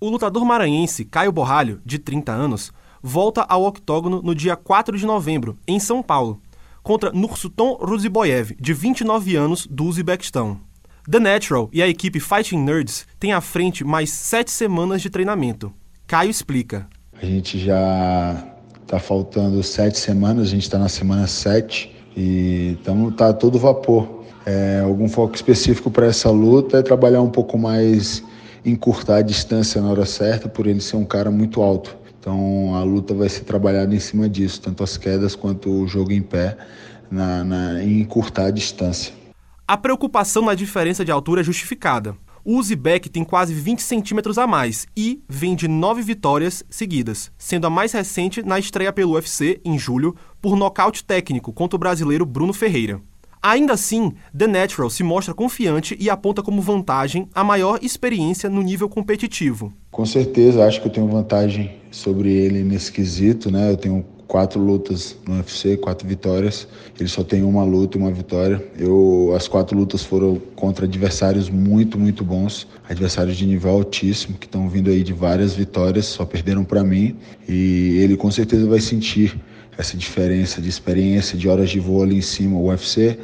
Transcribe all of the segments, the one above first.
O lutador maranhense Caio Borralho, de 30 anos, volta ao octógono no dia 4 de novembro, em São Paulo, contra Nursulton Ruziboyev, de 29 anos, do Uzbequistão. The Natural e a equipe Fighting Nerds têm à frente mais sete semanas de treinamento. Caio explica. A gente já está faltando sete semanas, a gente está na semana sete e estamos tá todo vapor. É, algum foco específico para essa luta é trabalhar um pouco mais, encurtar a distância na hora certa, por ele ser um cara muito alto. Então a luta vai ser trabalhada em cima disso, tanto as quedas quanto o jogo em pé, na, na, em encurtar a distância. A preocupação na diferença de altura é justificada. O Uzbek tem quase 20 centímetros a mais e vem de nove vitórias seguidas, sendo a mais recente na estreia pelo UFC, em julho, por nocaute técnico contra o brasileiro Bruno Ferreira. Ainda assim, The Natural se mostra confiante e aponta como vantagem a maior experiência no nível competitivo. Com certeza, acho que eu tenho vantagem sobre ele nesse quesito, né? Eu tenho quatro lutas no UFC, quatro vitórias. Ele só tem uma luta e uma vitória. Eu, as quatro lutas foram contra adversários muito, muito bons, adversários de nível altíssimo que estão vindo aí de várias vitórias, só perderam para mim. E ele com certeza vai sentir essa diferença de experiência, de horas de voo ali em cima. O UFC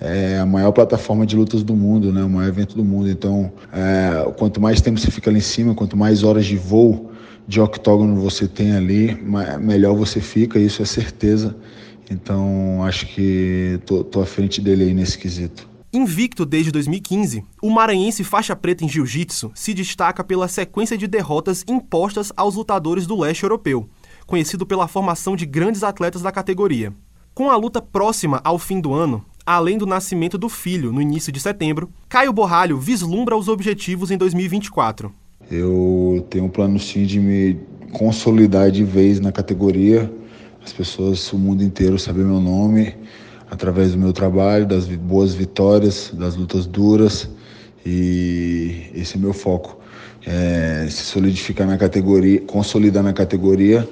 é a maior plataforma de lutas do mundo, né? o maior evento do mundo. Então, é, quanto mais tempo você fica ali em cima, quanto mais horas de voo de octógono você tem ali, melhor você fica, isso é certeza. Então, acho que tô, tô à frente dele aí nesse quesito. Invicto desde 2015, o maranhense faixa preta em jiu-jitsu se destaca pela sequência de derrotas impostas aos lutadores do leste europeu, conhecido pela formação de grandes atletas da categoria. Com a luta próxima ao fim do ano, além do nascimento do filho no início de setembro, Caio Borralho vislumbra os objetivos em 2024. Eu tenho um plano sim de me consolidar de vez na categoria, as pessoas, o mundo inteiro saber meu nome através do meu trabalho, das boas vitórias, das lutas duras e esse é meu foco. É, se solidificar na categoria, consolidar na categoria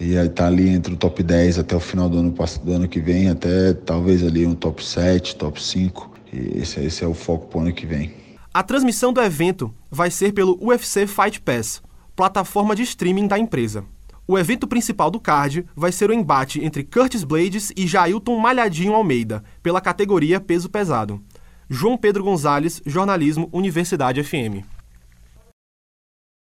e estar tá ali entre o top 10 até o final do ano, do ano que vem, até talvez ali um top 7, top 5. E esse, esse é o foco para o ano que vem. A transmissão do evento vai ser pelo UFC Fight Pass, plataforma de streaming da empresa. O evento principal do card vai ser o embate entre Curtis Blades e Jailton Malhadinho Almeida, pela categoria peso pesado. João Pedro Gonzalez, Jornalismo, Universidade FM.